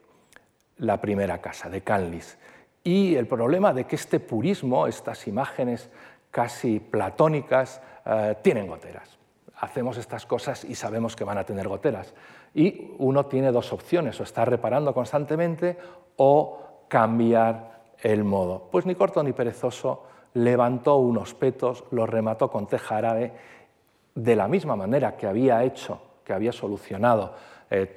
la primera casa, de Canlis. Y el problema de que este purismo, estas imágenes casi platónicas, eh, tienen goteras. Hacemos estas cosas y sabemos que van a tener goteras. Y uno tiene dos opciones, o estar reparando constantemente o cambiar el modo. Pues ni corto ni perezoso levantó unos petos, los remató con teja árabe de la misma manera que había hecho, que había solucionado eh,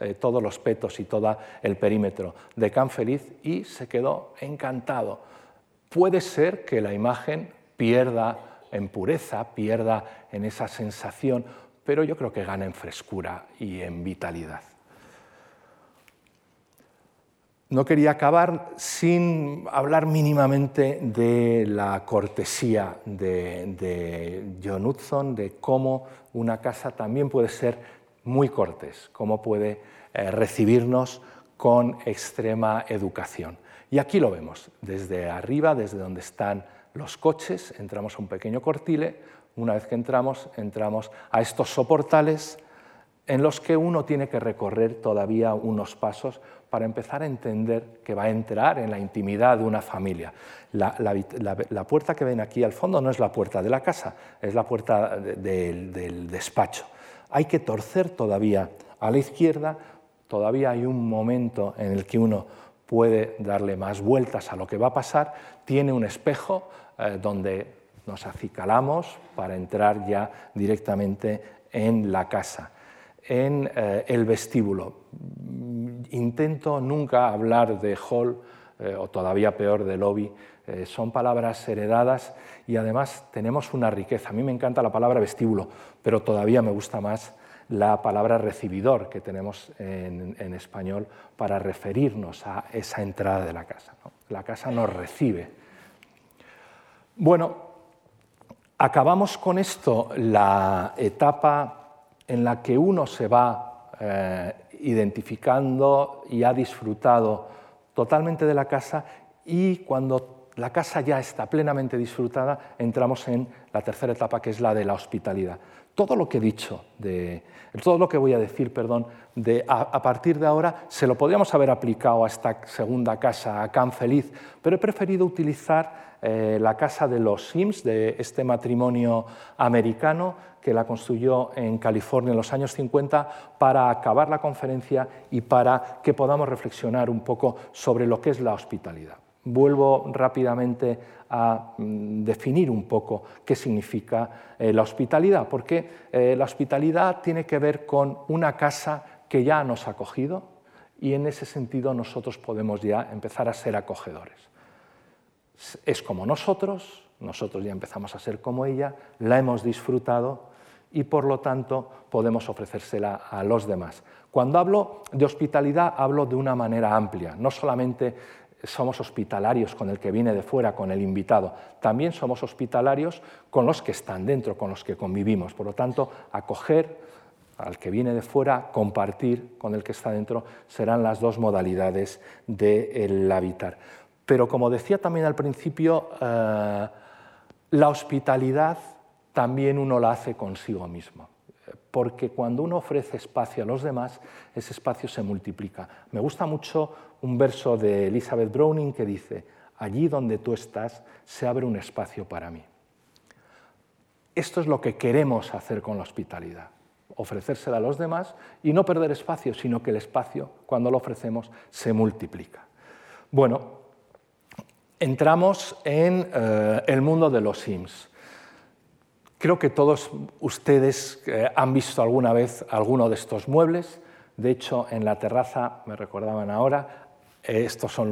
eh, todos los petos y todo el perímetro de Can Feliz y se quedó encantado. Puede ser que la imagen pierda en pureza, pierda en esa sensación, pero yo creo que gana en frescura y en vitalidad. No quería acabar sin hablar mínimamente de la cortesía de, John Hudson, de cómo una casa también puede ser muy cortés, cómo puede eh, recibirnos con extrema educación. Y aquí lo vemos, desde arriba, desde donde están los coches, entramos a un pequeño cortile, una vez que entramos, entramos a estos soportales en los que uno tiene que recorrer todavía unos pasos para empezar a entender que va a entrar en la intimidad de una familia. La, puerta que ven aquí al fondo no es la puerta de la casa, es la puerta del despacho. Hay que torcer todavía a la izquierda, todavía hay un momento en el que uno puede darle más vueltas a lo que va a pasar, tiene un espejo eh, donde nos acicalamos para entrar ya directamente en la casa en eh, el vestíbulo. intento nunca hablar de hall eh, o todavía peor de lobby. Eh, son palabras heredadas y además tenemos una riqueza. A mí me encanta la palabra vestíbulo, pero todavía me gusta más la palabra recibidor que tenemos en, español para referirnos a esa entrada de la casa. La casa nos recibe. Bueno, acabamos con esto la etapa en la que uno se va eh, identificando y ha disfrutado totalmente de la casa y cuando la casa ya está plenamente disfrutada, entramos en la tercera etapa, que es la de la hospitalidad. Todo lo que he dicho, de, todo lo que voy a decir, perdón, de, a, partir de ahora, se lo podríamos haber aplicado a esta segunda casa, a Can Feliz, pero he preferido utilizar eh, la casa de los Sims, de este matrimonio americano, que la construyó en California en los años 50 para acabar la conferencia y para que podamos reflexionar un poco sobre lo que es la hospitalidad. Vuelvo rápidamente a mm, definir un poco qué significa eh, la hospitalidad, porque eh, la hospitalidad tiene que ver con una casa que ya nos ha acogido y en ese sentido nosotros podemos ya empezar a ser acogedores. Es como nosotros, nosotros ya empezamos a ser como ella, la hemos disfrutado y por lo tanto podemos ofrecérsela a los demás. Cuando hablo de hospitalidad hablo de una manera amplia, no solamente somos hospitalarios con el que viene de fuera, con el invitado, también somos hospitalarios con los que están dentro, con los que convivimos. Por lo tanto, acoger al que viene de fuera, compartir con el que está dentro, serán las dos modalidades del habitar. Pero como decía también al principio, eh, la hospitalidad también uno la hace consigo mismo. Porque cuando uno ofrece espacio a los demás, ese espacio se multiplica. Me gusta mucho un verso de Elizabeth Browning que dice, allí donde tú estás se abre un espacio para mí. Esto es lo que queremos hacer con la hospitalidad, ofrecérsela a los demás y no perder espacio, sino que el espacio, cuando lo ofrecemos, se multiplica. Bueno, entramos en eh, el mundo de los Sims. Creo que todos ustedes eh, han visto alguna vez alguno de estos muebles. De hecho, en la terraza, me recordaban ahora, eh, estos son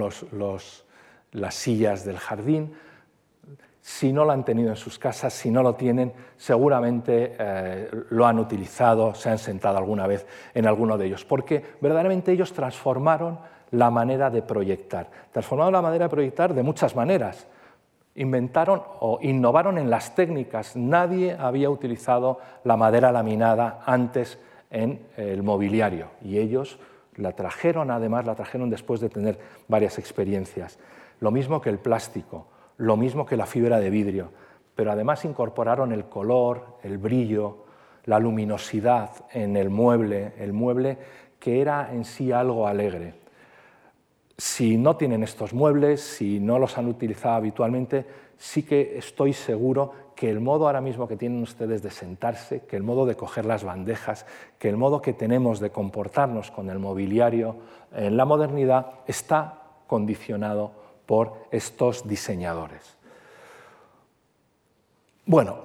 las sillas del jardín. Si no lo han tenido en sus casas, si no lo tienen, seguramente eh, lo han utilizado, se han sentado alguna vez en alguno de ellos, porque verdaderamente ellos transformaron la manera de proyectar. Transformaron la manera de proyectar de muchas maneras inventaron o innovaron en las técnicas. Nadie había utilizado la madera laminada antes en el mobiliario y ellos la trajeron, además la trajeron después de tener varias experiencias. Lo mismo que el plástico, lo mismo que la fibra de vidrio, pero además incorporaron el color, el brillo, la luminosidad en el mueble, el mueble que era en sí algo alegre. Si no tienen estos muebles, si no los han utilizado habitualmente, sí que estoy seguro que el modo ahora mismo que tienen ustedes de sentarse, que el modo de coger las bandejas, que el modo que tenemos de comportarnos con el mobiliario en la modernidad está condicionado por estos diseñadores. Bueno,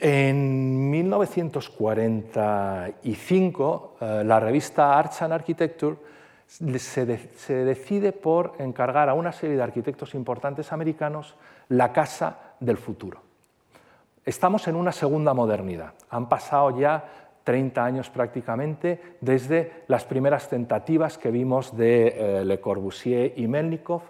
en 1945 eh, la revista Arts and Architecture se, decide por encargar a una serie de arquitectos importantes americanos la casa del futuro. Estamos en una segunda modernidad. Han pasado ya 30 años prácticamente desde las primeras tentativas que vimos de eh, Le Corbusier y Melnikov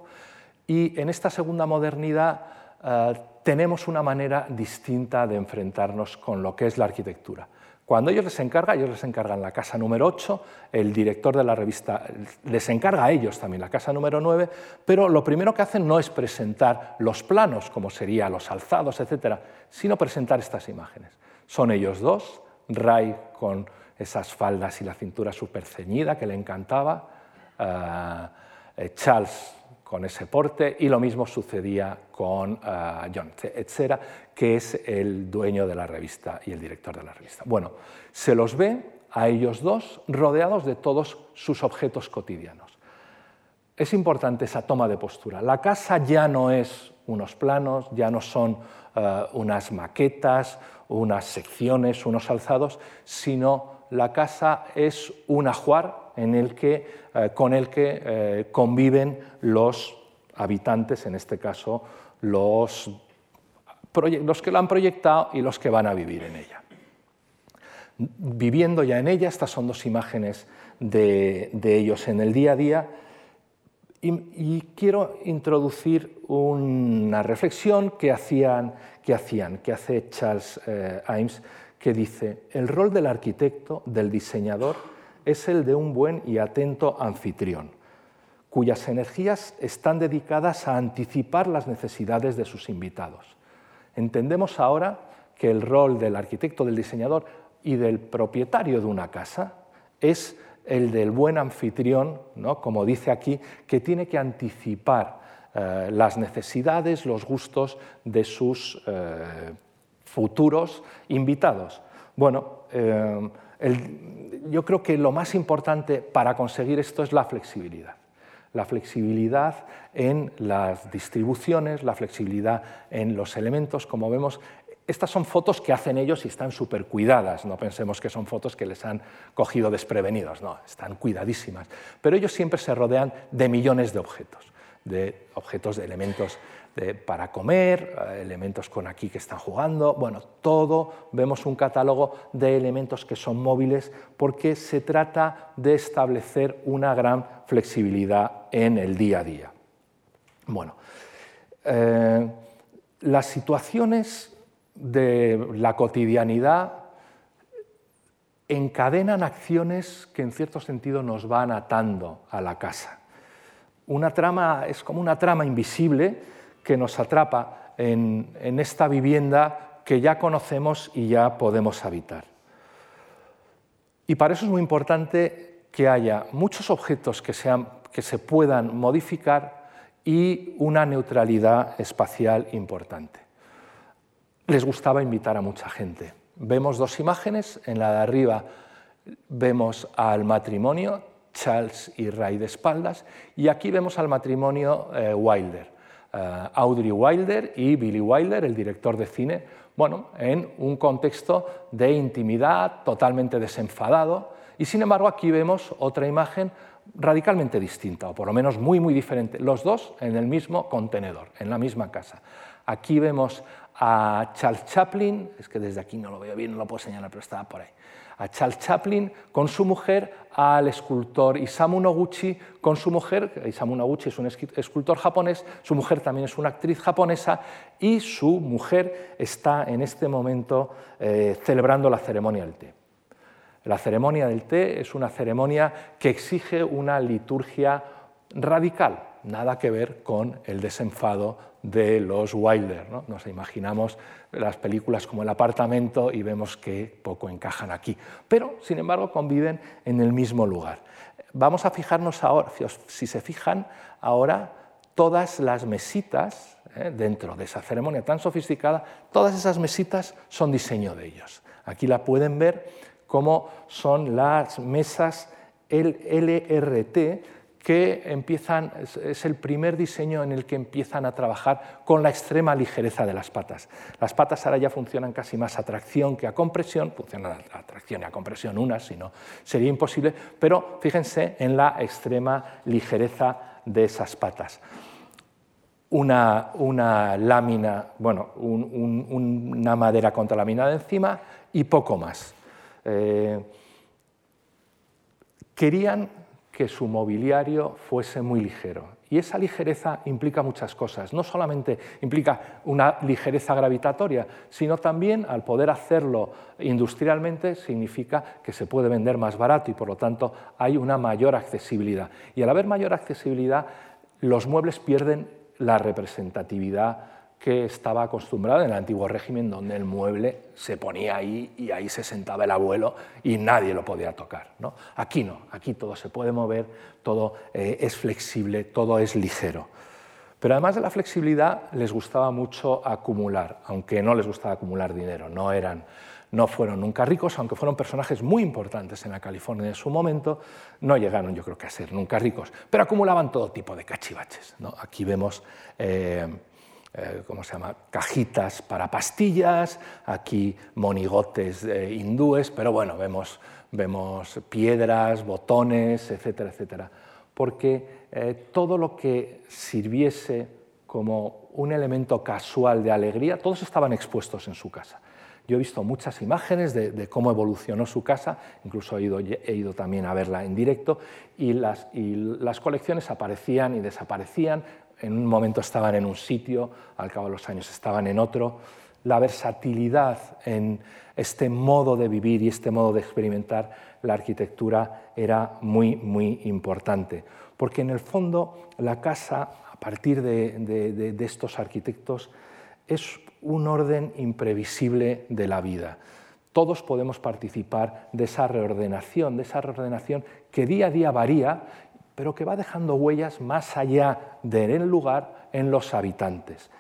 y en esta segunda modernidad eh, tenemos una manera distinta de enfrentarnos con lo que es la arquitectura. Cuando ellos les encargan, ellos les encargan la casa número 8, el director de la revista les encarga a ellos también la casa número 9, pero lo primero que hacen no es presentar los planos, como serían los alzados, etcétera, sino presentar estas imágenes. Son ellos dos, Ray con esas faldas y la cintura súper ceñida que le encantaba, eh, eh, Charles con ese porte y lo mismo sucedía con uh, John Etzera, que es el dueño de la revista y el director de la revista. Bueno, se los ve a ellos dos rodeados de todos sus objetos cotidianos. Es importante esa toma de postura. La casa ya no es unos planos, ya no son uh, unas maquetas, unas secciones, unos alzados, sino la casa es un ajuar en el que, eh, con el que eh, conviven los habitantes, en este caso los, que la han proyectado y los que van a vivir en ella. Viviendo ya en ella, estas son dos imágenes de, ellos en el día a día, y, quiero introducir una reflexión que hacían, que, hacían, hace Charles eh, Imes, que dice, el rol del arquitecto, del diseñador, es el de un buen y atento anfitrión, cuyas energías están dedicadas a anticipar las necesidades de sus invitados. Entendemos ahora que el rol del arquitecto, del diseñador y del propietario de una casa es el del buen anfitrión, ¿no? como dice aquí, que tiene que anticipar eh, las necesidades, los gustos de sus eh, futuros invitados. Bueno, eh, yo creo que lo más importante para conseguir esto es la flexibilidad. La flexibilidad en las distribuciones, la flexibilidad en los elementos, como vemos, estas son fotos que hacen ellos y están súper cuidadas, no pensemos que son fotos que les han cogido desprevenidos, no, están cuidadísimas. Pero ellos siempre se rodean de millones de objetos, de objetos, de elementos para comer, eh, elementos con aquí que están jugando, bueno, todo, vemos un catálogo de elementos que son móviles porque se trata de establecer una gran flexibilidad en el día a día. Bueno, eh, las situaciones de la cotidianidad encadenan acciones que en cierto sentido nos van atando a la casa. Una trama es como una trama invisible que nos atrapa en, esta vivienda que ya conocemos y ya podemos habitar. Y para eso es muy importante que haya muchos objetos que, que se puedan modificar y una neutralidad espacial importante les gustaba invitar a mucha gente. Vemos dos imágenes, en la de arriba vemos al matrimonio, Charles y Ray de espaldas, y aquí vemos al matrimonio eh, Wilder, Audrey Wilder y Billy Wilder, el director de cine, bueno, en un contexto de intimidad totalmente desenfadado, y sin embargo aquí vemos otra imagen radicalmente distinta, o por lo menos muy, muy diferente, los dos en el mismo contenedor, en la misma casa. Aquí vemos a Charles Chaplin, es que desde aquí no lo veo bien, no lo puedo señalar, pero estaba por ahí, a Charles Chaplin con su mujer, al escultor Isamu Noguchi con su mujer, Isamu Noguchi es un escultor japonés, su mujer también es una actriz japonesa y su mujer está en este momento eh, celebrando la ceremonia del té. La ceremonia del té es una ceremonia que exige una liturgia radical, nada que ver con el desenfado de los Wilder. ¿no? Nos imaginamos las películas como El apartamento y vemos que poco encajan aquí, pero sin embargo conviven en el mismo lugar. Vamos a fijarnos ahora, si se fijan ahora, todas las mesitas ¿eh? dentro de esa ceremonia tan sofisticada, todas esas mesitas son diseño de ellos. Aquí la pueden ver cómo son las mesas LRT que es el primer diseño en el que empiezan a trabajar con la extrema ligereza de las patas. Las patas ahora ya funcionan casi más a tracción que a compresión, funcionan a tracción y a compresión unas, si no sería imposible, pero fíjense en la extrema ligereza de esas patas. Una, lámina, bueno, una madera contralaminada encima y poco más. Eh, querían que su mobiliario fuese muy ligero. Y esa ligereza implica muchas cosas. No solamente implica una ligereza gravitatoria, sino también al poder hacerlo industrialmente significa que se puede vender más barato y por lo tanto hay una mayor accesibilidad. Y al haber mayor accesibilidad, los muebles pierden la representatividad que estaba acostumbrado en el antiguo régimen donde el mueble se ponía ahí y ahí se sentaba el abuelo y nadie lo podía tocar. ¿no? Aquí no, aquí todo se puede mover, todo eh, es flexible, todo es ligero. Pero además de la flexibilidad les gustaba mucho acumular, aunque no les gustaba acumular dinero, no, eran, no fueron nunca ricos, aunque fueron personajes muy importantes en la California en su momento, no llegaron yo creo que a ser nunca ricos, pero acumulaban todo tipo de cachivaches. ¿no? Aquí vemos... Eh, eh, ¿cómo se llama? cajitas para pastillas, aquí monigotes hindúes, pero bueno, vemos, vemos piedras, botones, etcétera, etcétera. Porque todo lo que sirviese como un elemento casual de alegría, todos estaban expuestos en su casa. Yo he visto muchas imágenes de, cómo evolucionó su casa, incluso he ido, también a verla en directo, y las, colecciones aparecían y desaparecían, en un momento estaban en un sitio, al cabo de los años estaban en otro. La versatilidad en este modo de vivir y este modo de experimentar la arquitectura era muy, muy importante, porque en el fondo la casa, a partir de estos arquitectos, es un orden imprevisible de la vida. Todos podemos participar de esa reordenación, de esa reordenación que día a día varía, pero que va dejando huellas más allá del lugar en los habitantes.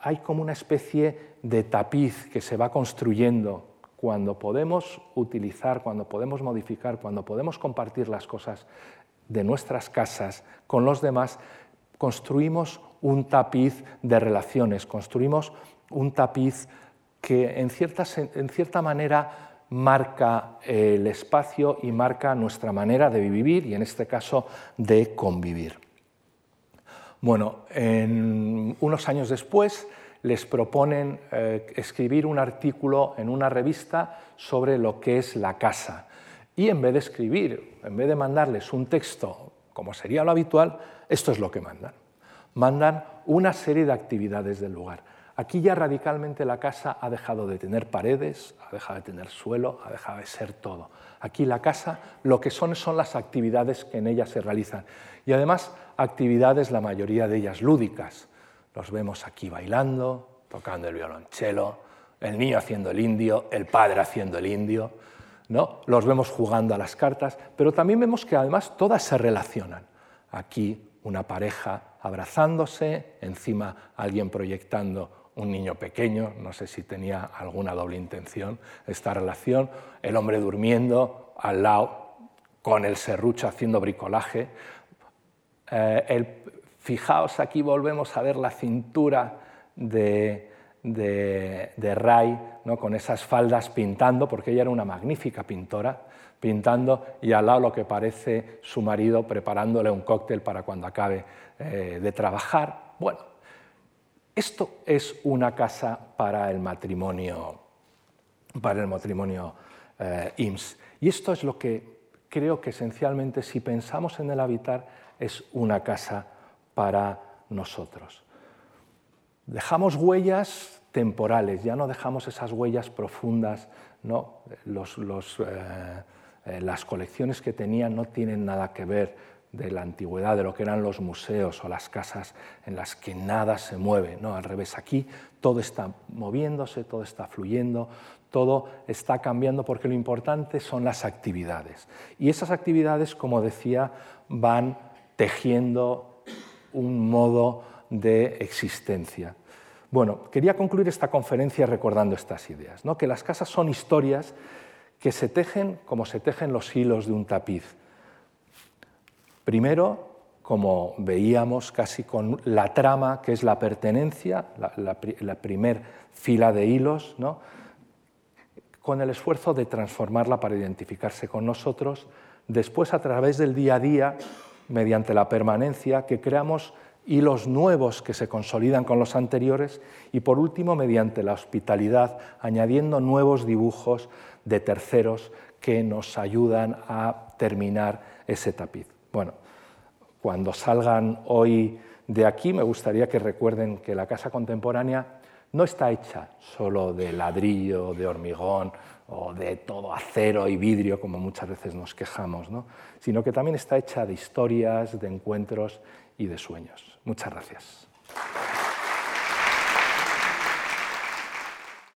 Hay como una especie de tapiz que se va construyendo cuando podemos utilizar, cuando podemos modificar, cuando podemos compartir las cosas de nuestras casas con los demás, construimos un tapiz de relaciones, construimos un tapiz que en cierta, en cierta manera marca el espacio y marca nuestra manera de vivir y en este caso de convivir. Bueno, en unos años después les proponen eh, escribir un artículo en una revista sobre lo que es la casa. Y en vez de escribir, en vez de mandarles un texto como sería lo habitual, esto es lo que mandan mandan una serie de actividades del lugar. Aquí ya radicalmente la casa ha dejado de tener paredes, ha dejado de tener suelo, ha dejado de ser todo. Aquí la casa lo que son son las actividades que en ella se realizan. Y además actividades, la mayoría de ellas lúdicas. Los vemos aquí bailando, tocando el violonchelo, el niño haciendo el indio, el padre haciendo el indio. ¿no? Los vemos jugando a las cartas, pero también vemos que además todas se relacionan. Aquí una pareja abrazándose, encima alguien proyectando un niño pequeño, no sé si tenía alguna doble intención esta relación, el hombre durmiendo al lado con el serrucho haciendo bricolaje. Eh, fijaos, aquí volvemos a ver la cintura de, de, Ray, ¿no? con esas faldas pintando, porque ella era una magnífica pintora, pintando y al lado lo que parece su marido preparándole un cóctel para cuando acabe eh, de trabajar. Bueno, esto es una casa para el matrimonio, para el matrimonio eh, IMSS. Y esto es lo que creo que esencialmente, si pensamos en el habitar, es una casa para nosotros. Dejamos huellas temporales, ya no dejamos esas huellas profundas, ¿no? Eh, eh, las colecciones que tenían no tienen nada que ver de la antigüedad, de lo que eran los museos o las casas en las que nada se mueve, no, al revés, aquí todo está moviéndose, todo está fluyendo, todo está cambiando porque lo importante son las actividades. Y esas actividades, como decía, van tejiendo un modo de existencia. Bueno, quería concluir esta conferencia recordando estas ideas, ¿no? que las casas son historias que se tejen como se tejen los hilos de un tapiz. Primero, como veíamos casi con la trama, que es la pertenencia, la, la, primer fila de hilos, ¿no? con el esfuerzo de transformarla para identificarse con nosotros, después a través del día a día, mediante la permanencia, que creamos hilos nuevos que se consolidan con los anteriores y por último mediante la hospitalidad, añadiendo nuevos dibujos de terceros que nos ayudan a terminar ese tapiz. Bueno, cuando salgan hoy de aquí me gustaría que recuerden que la casa contemporánea no está hecha solo de ladrillo, de hormigón o de todo acero y vidrio, como muchas veces nos quejamos, ¿no? sino que también está hecha de historias, de encuentros y de sueños. Muchas gracias.